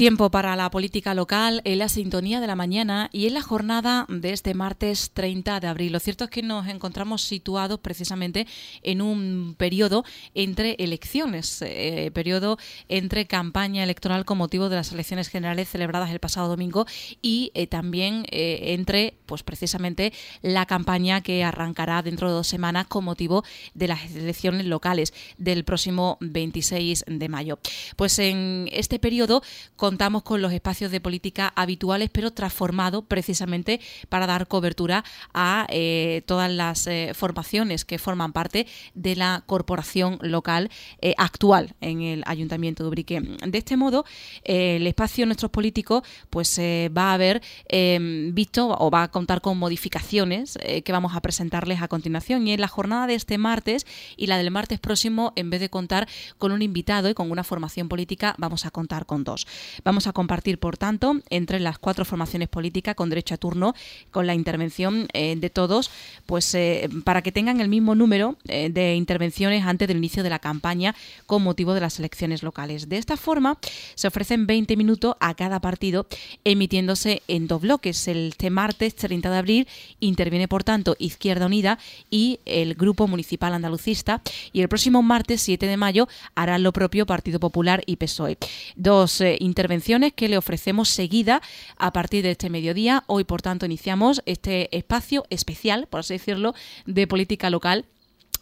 Tiempo para la política local en la sintonía de la mañana y en la jornada de este martes 30 de abril. Lo cierto es que nos encontramos situados precisamente en un periodo entre elecciones, eh, periodo entre campaña electoral con motivo de las elecciones generales celebradas el pasado domingo y eh, también eh, entre, pues precisamente, la campaña que arrancará dentro de dos semanas con motivo de las elecciones locales del próximo 26 de mayo. Pues en este periodo contamos con los espacios de política habituales, pero transformados precisamente para dar cobertura a eh, todas las eh, formaciones que forman parte de la corporación local eh, actual en el Ayuntamiento de Ubrique. De este modo, el espacio de nuestros políticos pues va a haber visto o va a contar con modificaciones que vamos a presentarles a continuación. Y en la jornada de este martes y la del martes próximo, en vez de contar con un invitado y con una formación política, vamos a contar con dos. Vamos a compartir, por tanto, entre las cuatro formaciones políticas con derecho a turno, con la intervención eh, de todos, pues eh, para que tengan el mismo número eh, de intervenciones antes del inicio de la campaña con motivo de las elecciones locales. De esta forma, se ofrecen 20 minutos a cada partido, emitiéndose en dos bloques. Este martes 30 de abril interviene, por tanto, Izquierda Unida y el Grupo Municipal Andalucista, y el próximo martes 7 de mayo harán lo propio Partido Popular y PSOE. Dos intervenciones que le ofrecemos seguida a partir de este mediodía. Hoy, por tanto, iniciamos este espacio especial, por así decirlo, de política local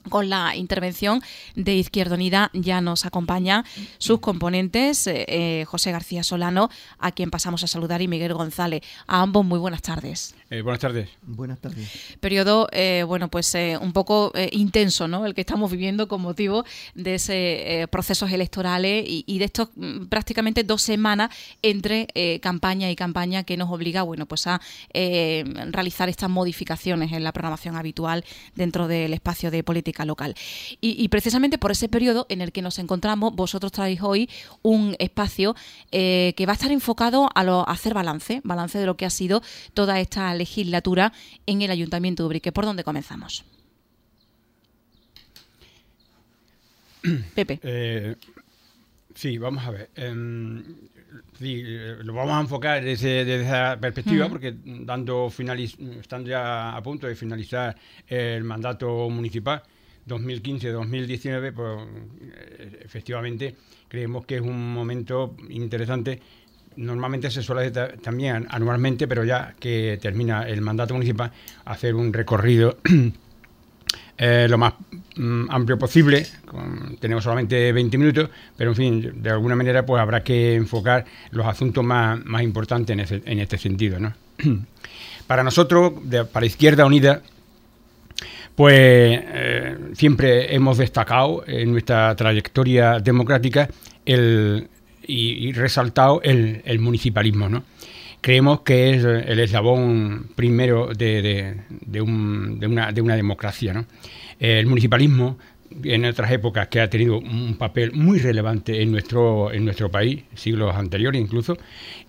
con la intervención de Izquierda Unida ya nos acompaña sus componentes, eh, eh, José García Solano, a quien pasamos a saludar, y Miguel González. A ambos muy buenas tardes. Eh, buenas tardes. Buenas tardes. Periodo, bueno, pues un poco intenso, ¿no? El que estamos viviendo con motivo de ese procesos electorales y, de estos mm, prácticamente dos semanas entre campaña y campaña que nos obliga, bueno, pues a realizar estas modificaciones en la programación habitual dentro del espacio de política local. Y, precisamente por ese periodo en el que nos encontramos, vosotros traéis hoy un espacio eh, que va a estar enfocado a, lo, hacer balance, balance de lo que ha sido toda esta legislatura en el Ayuntamiento de Ubrique. ¿Por dónde comenzamos? Pepe. Eh, sí, vamos a ver. Em, eh, lo vamos a enfocar desde, esa perspectiva, porque dando estando ya a punto de finalizar el mandato municipal, 2015-2019, pues eh, efectivamente creemos que es un momento interesante. Normalmente se suele hacer también anualmente, pero ya que termina el mandato municipal, hacer un recorrido eh, lo más mm, amplio posible. tenemos solamente 20 minutos, pero en fin, de alguna manera pues habrá que enfocar los asuntos más, importantes en, este sentido. Para nosotros, para Izquierda Unida, pues eh, siempre hemos destacado en nuestra trayectoria democrática el, y, resaltado el, municipalismo. ¿no? Creemos que es el eslabón primero de, una, de una, democracia. ¿no? El municipalismo en otras épocas que ha tenido un papel muy relevante en nuestro, en nuestro país, siglos anteriores incluso,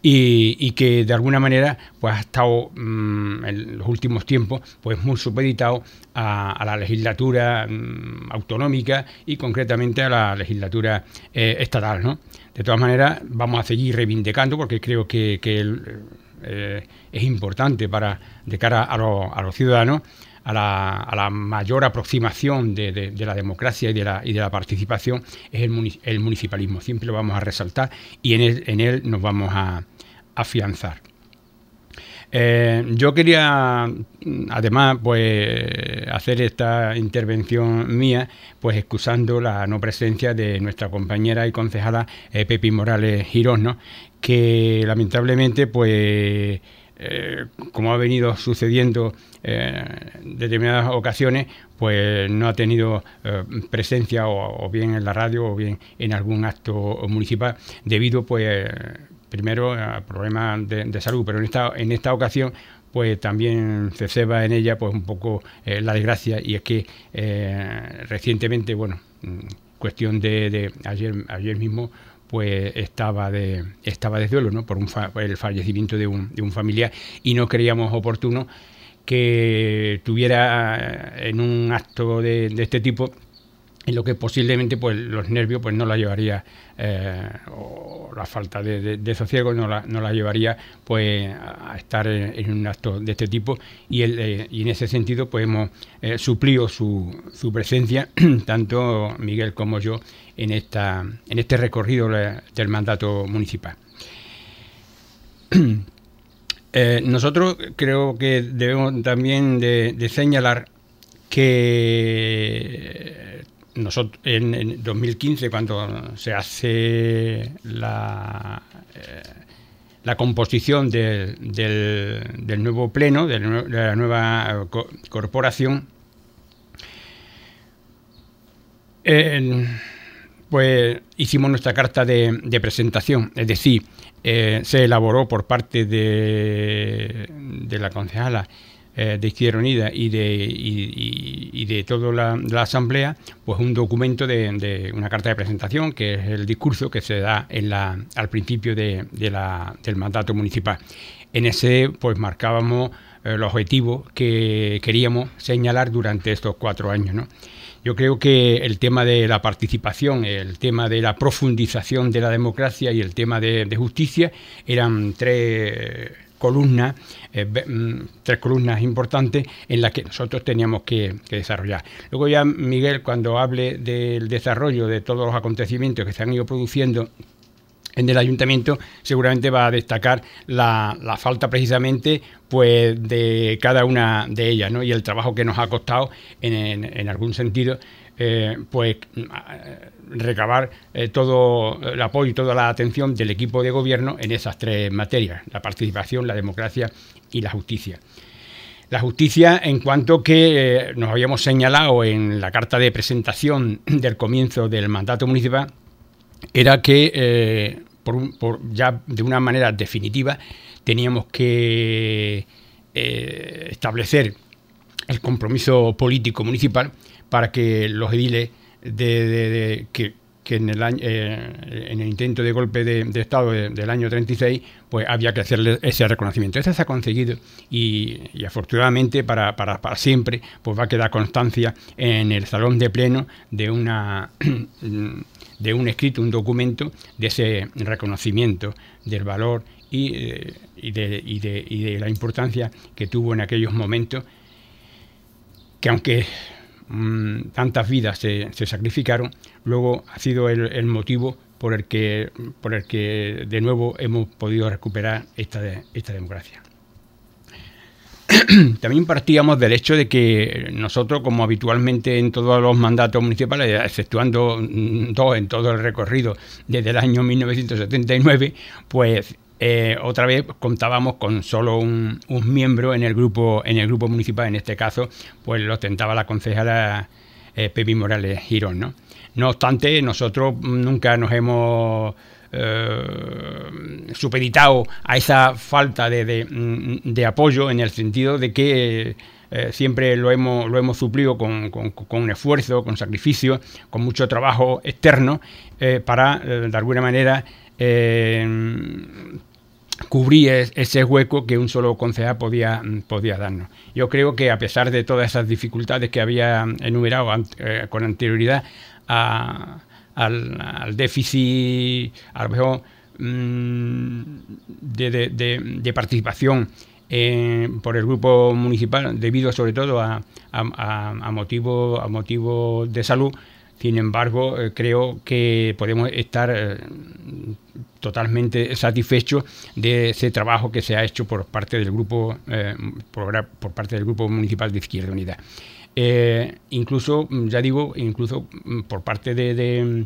y, que de alguna manera pues, ha estado mm, en los últimos tiempos pues, muy supeditado a, la legislatura mm, autonómica y concretamente a la legislatura eh, estatal. ¿no? De todas maneras, vamos a seguir reivindicando porque creo que, eh, es importante para de cara a los ciudadanos a la, mayor aproximación de, la democracia y de la, participación es el, municipalismo. Siempre lo vamos a resaltar y en él, en él nos vamos a afianzar. Eh, yo quería, además, pues hacer esta intervención mía, pues excusando la no presencia de nuestra compañera y concejala eh, Pepi Morales Girón, que lamentablemente, pues eh, como ha venido sucediendo eh, en determinadas ocasiones, pues no ha tenido eh, presencia o, bien en la radio o bien en algún acto municipal debido, pues, primero a problemas de, salud, pero en esta, en esta ocasión pues también se ceba en ella pues un poco la desgracia. Y es que recientemente, bueno, mm, cuestión de, de ayer, ayer mismo pues estaba de, estaba de duelo ¿no? por, un el fallecimiento de un, de un familiar y no creíamos oportuno que tuviera en un acto de, este tipo en lo que posiblemente pues los nervios pues no la llevaría eh, o la falta de, sosiego no la, no la, llevaría pues a estar en, un acto de este tipo. Y, el, eh, y en ese sentido pues hemos eh, suplido su, su, presencia tanto Miguel como yo en esta en este recorrido del mandato municipal. Nosotros creo que debemos también de señalar que en, 2015 cuando se hace la, eh, composición del, nuevo pleno, de la nueva corporación, pues hicimos nuestra carta de, presentación, es decir, eh, se elaboró por parte de la concejala eh, de Izquierda Unida y de, y, de toda la, Asamblea, pues un documento de, una carta de presentación, que es el discurso que se da en la, al principio de, la, del mandato municipal. En ese, pues marcábamos eh, los objetivos que queríamos señalar durante estos cuatro años. ¿no? Yo creo que el tema de la participación, el tema de la profundización de la democracia y el tema de, de justicia eran tres columnas, eh, mm, tres columnas importantes en las que nosotros teníamos que, desarrollar. Luego ya Miguel, cuando hable del desarrollo de todos los acontecimientos que se han ido produciendo en el ayuntamiento seguramente va a destacar la, falta precisamente pues de cada una de ellas ¿no? y el trabajo que nos ha costado en algún sentido eh, pues recabar eh, todo el apoyo y toda la atención del equipo de gobierno en esas tres materias, la participación, la democracia y la justicia. La justicia, en cuanto que eh, nos habíamos señalado en la carta de presentación del comienzo del mandato municipal, era que por, ya de una manera definitiva teníamos que establecer el compromiso político municipal para que los ediles de, que, en el, año, eh, en el intento de golpe de, Estado del año 36, pues había que hacerle ese reconocimiento. Eso se ha conseguido y, afortunadamente para, para, para, siempre pues va a quedar constancia en el salón de pleno de una de un escrito, un documento de ese reconocimiento del valor y, eh, y, de, y, de, y de la importancia que tuvo en aquellos momentos que aunque Mm, tantas vidas se, sacrificaron, luego ha sido el, motivo por el, que, por el que de nuevo hemos podido recuperar esta, esta democracia. También partíamos del hecho de que nosotros, como habitualmente en todos los mandatos municipales, exceptuando mm, dos en todo el recorrido desde el año 1979, pues eh, otra vez contábamos con solo un, miembro en el grupo en el grupo municipal en este caso pues lo ostentaba la concejala eh, Pepi Morales Girón ¿no? no obstante nosotros nunca nos hemos eh, supeditado a esa falta de, apoyo en el sentido de que eh, siempre lo hemos, lo hemos suplido con, con, esfuerzo, con sacrificio, con mucho trabajo externo para, de alguna manera, cubrir ese hueco que un solo concejal podía, podía darnos. Yo creo que a pesar de todas esas dificultades que había enumerado eh, con anterioridad al, déficit, a lo mejor mm, de, participación por el grupo municipal, debido sobre todo a, a, a motivos motivo de salud, sin embargo, eh, creo que podemos estar eh, totalmente satisfechos de ese trabajo que se ha hecho por parte del grupo, eh, por, parte del grupo municipal de Izquierda Unida. incluso, ya digo, incluso mm, por parte de,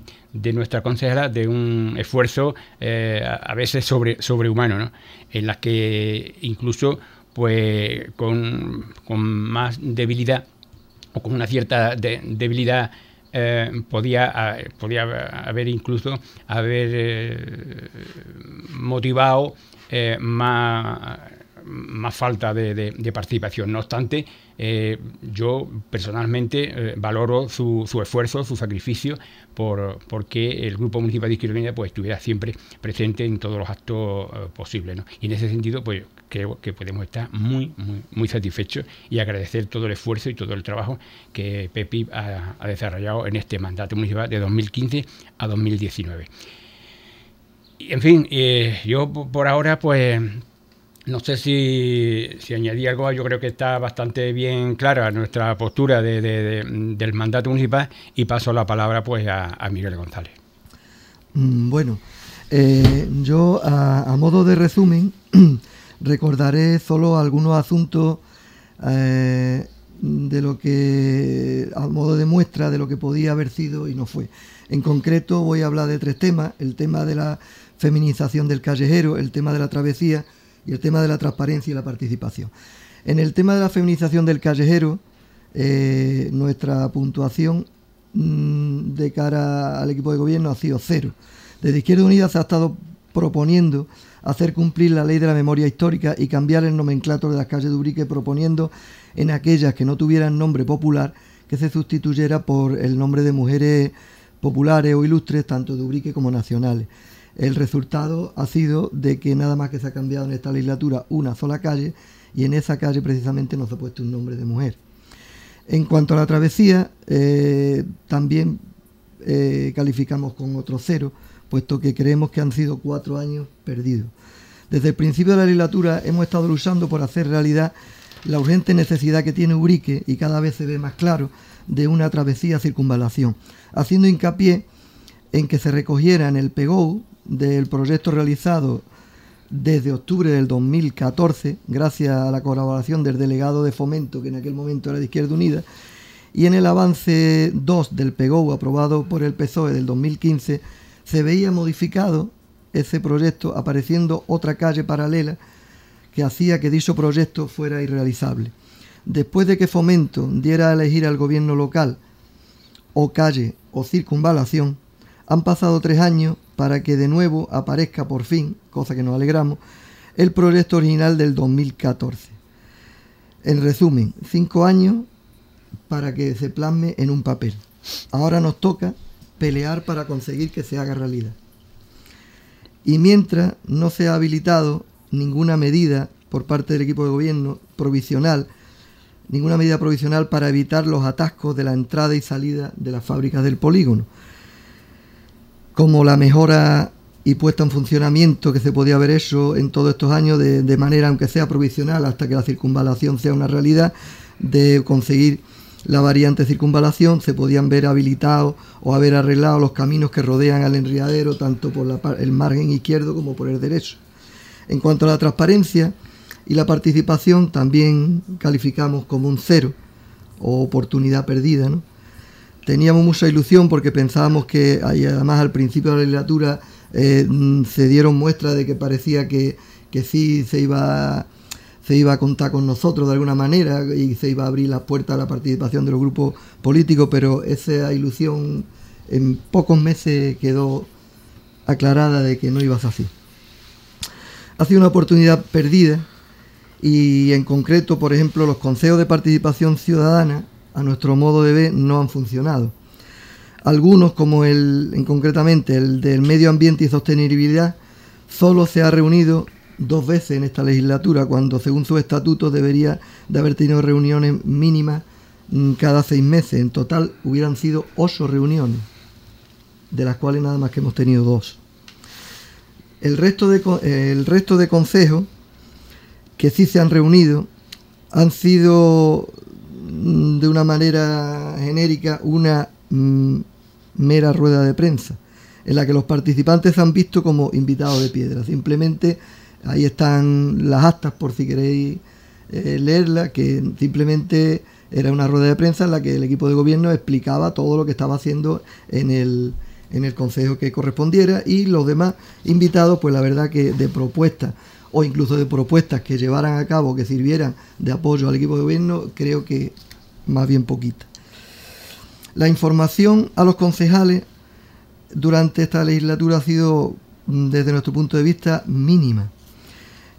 nuestra consejera, de un esfuerzo a veces sobre, sobrehumano, en la que incluso pues con, más debilidad o con una cierta debilidad eh, podía, podía haber incluso haber eh, motivado eh, más más falta de, participación. No obstante, eh, yo personalmente eh, valoro su, esfuerzo, su sacrificio, por porque el Grupo Municipal de Izquierda pues, estuviera siempre presente en todos los actos posibles. Y en ese sentido, pues creo que podemos estar muy, muy, satisfechos y agradecer todo el esfuerzo y todo el trabajo que Pepi ha, desarrollado en este mandato municipal de 2015 a 2019 en fin, eh, yo por ahora pues no sé si, si, añadí algo, yo creo que está bastante bien clara nuestra postura del mandato municipal y paso la palabra pues a, Miguel González. Mm, bueno, eh, yo a, modo de resumen recordaré solo algunos asuntos eh, de lo que, a modo de muestra de lo que podía haber sido y no fue. En concreto voy a hablar de tres temas, el tema de la feminización del callejero, el tema de la travesía y el tema de la transparencia y la participación. En el tema de la feminización del callejero, eh, nuestra puntuación mm, de cara al equipo de gobierno ha sido cero. Desde Izquierda Unida se ha estado proponiendo hacer cumplir la ley de la memoria histórica y cambiar el nomenclator de las calles de Ubrique, proponiendo en aquellas que no tuvieran nombre popular que se sustituyera por el nombre de mujeres populares o ilustres, tanto de Ubrique como nacionales. El resultado ha sido de que nada más que se ha cambiado en esta legislatura una sola calle y en esa calle precisamente no se ha puesto un nombre de mujer. En cuanto a la travesía, eh, también eh, calificamos con otro cero, puesto que creemos que han sido cuatro años perdidos. Desde el principio de la legislatura hemos estado luchando por hacer realidad la urgente necesidad que tiene Ubrique, y cada vez se ve más claro, de una travesía circunvalación, haciendo hincapié en que se recogiera en el PEGOU, del proyecto realizado desde octubre del 2014, gracias a la colaboración del delegado de fomento, que en aquel momento era de Izquierda Unida, y en el avance 2 del PEGO aprobado por el PSOE del 2015, se veía modificado ese proyecto apareciendo otra calle paralela que hacía que dicho proyecto fuera irrealizable. Después de que Fomento diera a elegir al gobierno local o calle o circunvalación, han pasado tres años para que de nuevo aparezca por fin, cosa que nos alegramos, el proyecto original del 2014. En resumen, cinco años para que se plasme en un papel. Ahora nos toca pelear para conseguir que se haga realidad. Y mientras no se ha habilitado ninguna medida por parte del equipo de gobierno provisional, ninguna medida provisional para evitar los atascos de la entrada y salida de las fábricas del polígono, como la mejora y puesta en funcionamiento que se podía haber hecho en todos estos años de, manera, aunque sea provisional, hasta que la circunvalación sea una realidad, de conseguir la variante circunvalación, se podían ver habilitados o haber arreglado los caminos que rodean al enriadero, tanto por el margen izquierdo como por el derecho. En cuanto a la transparencia y la participación, también calificamos como un cero o oportunidad perdida. Teníamos mucha ilusión porque pensábamos que, además al principio de la legislatura, eh, mm, se dieron muestras de que parecía que, que sí se iba, se iba a contar con nosotros de alguna manera y se iba a abrir las puertas a la participación de los grupos políticos, pero esa ilusión en pocos meses quedó aclarada de que no iba a ser así. Ha sido una oportunidad perdida y en concreto, por ejemplo, los consejos de participación ciudadana a nuestro modo de ver, no han funcionado. Algunos, como el, en concretamente el del medio ambiente y sostenibilidad, solo se ha reunido dos veces en esta legislatura, cuando según su estatuto debería de haber tenido reuniones mínimas mm, cada seis meses. En total hubieran sido ocho reuniones, de las cuales nada más que hemos tenido dos. El resto de, el resto de consejos que sí se han reunido han sido de una manera genérica una mm, mera rueda de prensa, en la que los participantes han visto como invitados de piedra. Simplemente ahí están las actas por si queréis eh, leerlas, que simplemente era una rueda de prensa en la que el equipo de gobierno explicaba todo lo que estaba haciendo en el, en el consejo que correspondiera y los demás invitados, pues la verdad que de propuestas o incluso de propuestas que llevaran a cabo, que sirvieran de apoyo al equipo de gobierno, creo que más bien poquita. La información a los concejales durante esta legislatura ha sido, mm, desde nuestro punto de vista, mínima.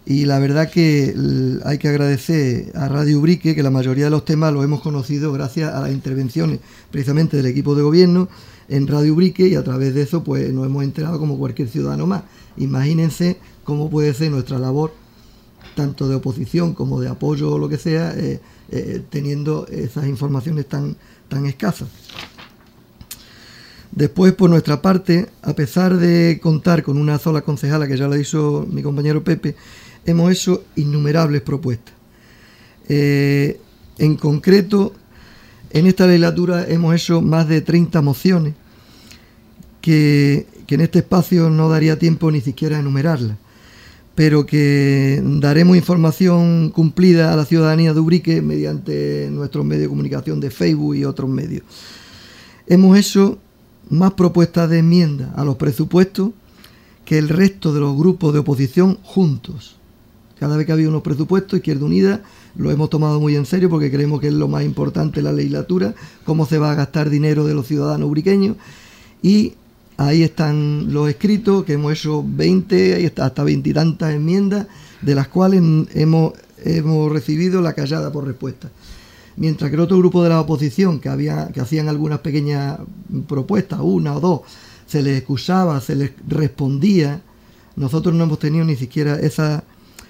Y la verdad que hay que agradecer a Radio Ubrique que la mayoría de los temas los hemos conocido gracias a las intervenciones precisamente del equipo de gobierno en Radio Ubrique y a través de eso pues nos hemos enterado como cualquier ciudadano más. Imagínense cómo puede ser nuestra labor, tanto de oposición como de apoyo o lo que sea, eh, eh, teniendo esas informaciones tan, tan escasas. Después, por nuestra parte, a pesar de contar con una sola concejala, que ya lo hizo mi compañero Pepe, hemos hecho innumerables propuestas. Eh, en concreto, en esta legislatura hemos hecho más de 30 mociones que, en este espacio no daría tiempo ni siquiera a enumerarlas, pero que daremos información cumplida a la ciudadanía de Ubrique mediante nuestros medios de comunicación de Facebook y otros medios. Hemos hecho más propuestas de enmienda a los presupuestos que el resto de los grupos de oposición juntos. Cada vez que ha habido unos presupuestos, Izquierda Unida lo hemos tomado muy en serio porque creemos que es lo más importante en la legislatura, cómo se va a gastar dinero de los ciudadanos ubriqueños. Y ahí están los escritos, que hemos hecho 20, ahí está, hasta veintitantas enmiendas, de las cuales hemos, hemos recibido la callada por respuesta. Mientras que el otro grupo de la oposición, que, había, que hacían algunas pequeñas propuestas, una o dos, se les excusaba, se les respondía, nosotros no hemos tenido ni siquiera esa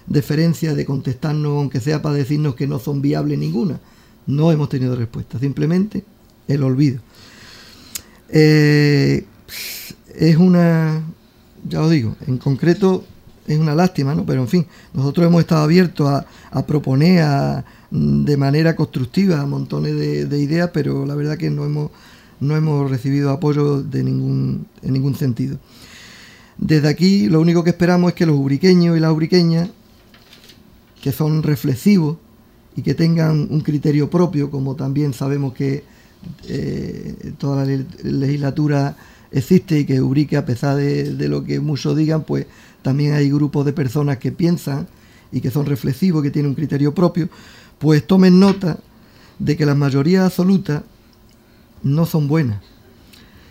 deferencia de contestarnos, aunque sea para decirnos que no son viables ninguna. No hemos tenido respuesta, simplemente el olvido. Eh, es una, ya os digo, en concreto es una lástima, ¿no? Pero en fin, nosotros hemos estado abiertos a, proponer de manera constructiva montones de, ideas, pero la verdad que no hemos, no hemos recibido apoyo de ningún, en ningún sentido. Desde aquí lo único que esperamos es que los ubriqueños y las ubriqueñas que son reflexivos y que tengan un criterio propio, como también sabemos que eh, toda la legislatura existe y que Ubrique, a pesar de, lo que muchos digan, pues también hay grupos de personas que piensan y que son reflexivos, que tienen un criterio propio, pues tomen nota de que las mayorías absolutas no son buenas,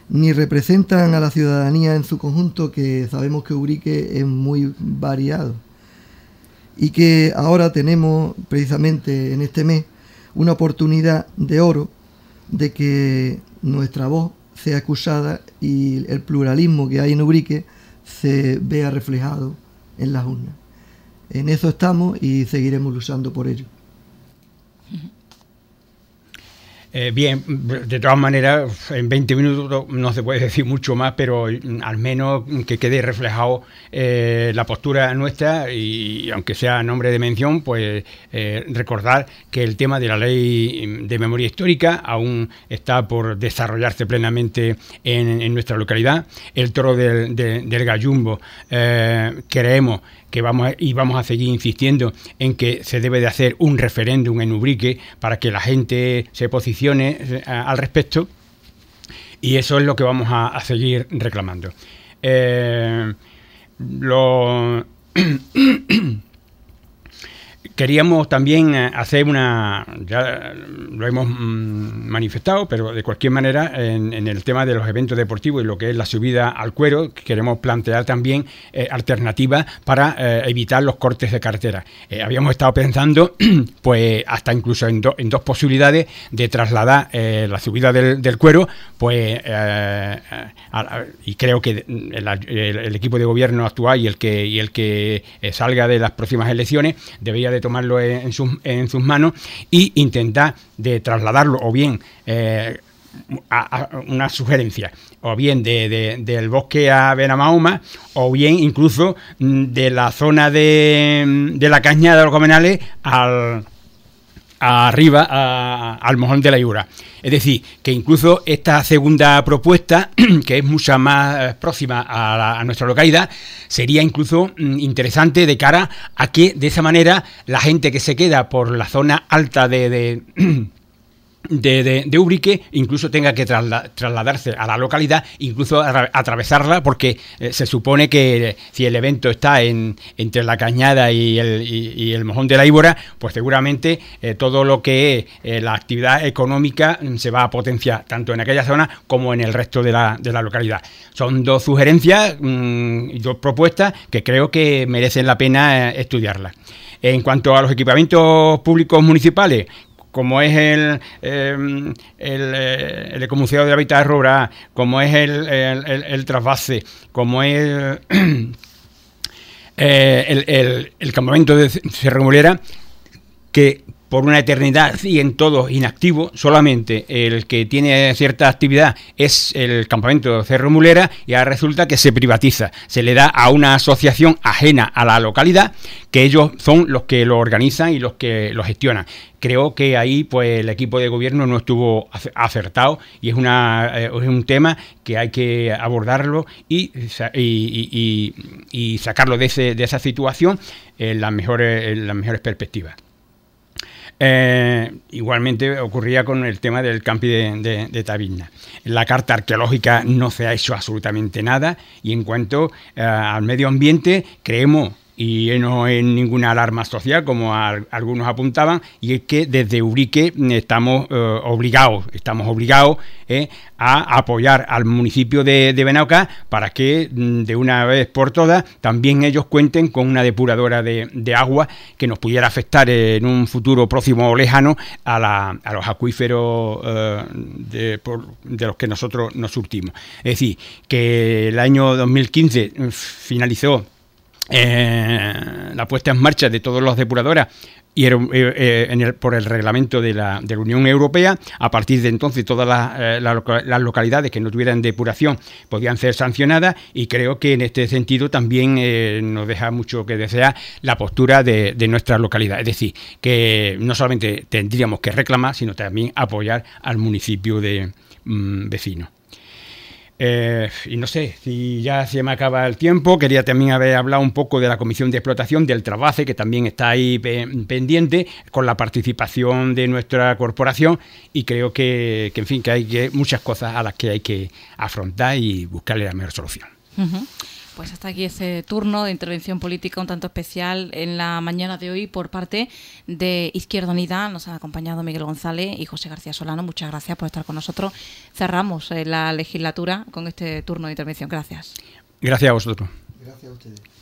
ni representan a la ciudadanía en su conjunto, que sabemos que Ubrique es muy variado. Y que ahora tenemos precisamente en este mes una oportunidad de oro de que nuestra voz sea escuchada y el pluralismo que hay en Ubrique se vea reflejado en las urnas. En eso estamos y seguiremos luchando por ello. Eh, bien, de todas maneras, en 20 minutos no se puede decir mucho más, pero al menos que quede reflejado eh, la postura nuestra y aunque sea nombre de mención, pues eh, recordar que el tema de la ley de memoria histórica aún está por desarrollarse plenamente en, nuestra localidad. El toro del, del gallumbo creemos vamos y vamos a seguir insistiendo en que se debe de hacer un referéndum en Ubrique para que la gente se posicione eh, al respecto y eso es lo que vamos a, seguir reclamando. Eh, Queríamos también eh, hacer una, ya lo hemos mm, manifestado, pero de cualquier manera en, el tema de los eventos deportivos y lo que es la subida al cuero, queremos plantear también eh, alternativas para eh, evitar los cortes de carretera. habíamos estado pensando, pues hasta incluso en, dos posibilidades de trasladar la subida del, cuero, pues y creo que el, equipo de gobierno actual y el que y el que salga de las próximas elecciones debería de tomarlo en sus, en sus manos e intentar de trasladarlo o bien eh, a, una sugerencia, o bien de, del bosque a Benamauma, o bien incluso mm, de la zona de, de la cañada de los Comenales al, arriba al mojón de la Iura. Es decir, que incluso esta segunda propuesta, que es mucha más eh, próxima a, nuestra localidad, sería incluso mm, interesante de cara a que de esa manera la gente que se queda por la zona alta de, de, Ubrique incluso tenga que trasladarse a la localidad, incluso atravesarla, porque eh, se supone que si el evento está en, entre la cañada y el, el mojón de la Íbora, pues seguramente eh, todo lo que es la actividad económica se va a potenciar tanto en aquella zona como en el resto de la, de la localidad. Son dos sugerencias mm, y dos propuestas que creo que merecen la pena estudiarlas. En cuanto a los equipamientos públicos municipales, como es el, em, el, eh, el, Ecomuseo de Hábitat Rural, como es el, el, trasvase, como es eh, el, campamento de Cerro que por una eternidad siguen todos inactivos, solamente el que tiene cierta actividad es el campamento de Cerro Mulera y ahora resulta que se privatiza, se le da a una asociación ajena a la localidad, que ellos son los que lo organizan y los que lo gestionan. Creo que ahí pues el equipo de gobierno no estuvo acertado y es, una, eh, es un tema que hay que abordarlo y, y, sacarlo de, ese, de esa situación en las mejores, en las mejores perspectivas. Eh, igualmente ocurría con el tema del campi de, de. En la carta arqueológica no se ha hecho absolutamente nada y en cuanto eh, al medio ambiente creemos y no es ninguna alarma social, como algunos apuntaban, y es que desde Urique estamos eh, obligados, estamos obligados eh, a apoyar al municipio de, de Benauca para que mm, de una vez por todas también ellos cuenten con una depuradora de, agua que nos pudiera afectar en un futuro próximo o lejano a, los acuíferos eh, de, de los que nosotros nos surtimos. Es decir, que el año 2015 finalizó eh, la puesta en marcha de todas las depuradoras y eh, eh, por el reglamento de la, de la, Unión Europea. A partir de entonces, todas las, localidades que no tuvieran depuración podían ser sancionadas y creo que en este sentido también nos deja mucho que desear la postura de, nuestra localidad. Es decir, que no solamente tendríamos que reclamar, sino también apoyar al municipio de mm, vecino. Eh, y no sé, si ya se me acaba el tiempo, quería también haber hablado un poco de la Comisión de Explotación del Trabajo, que también está ahí pendiente, con la participación de nuestra corporación, y creo que, en fin, que hay muchas cosas a las que hay que afrontar y buscarle la mejor solución. Pues hasta aquí ese turno de intervención política un tanto especial en la mañana de hoy por parte de Izquierda Unida. Nos han acompañado Miguel González y José García Solano. Muchas gracias por estar con nosotros. Cerramos eh, la legislatura con este turno de intervención. Gracias. Gracias a vosotros. Gracias a ustedes.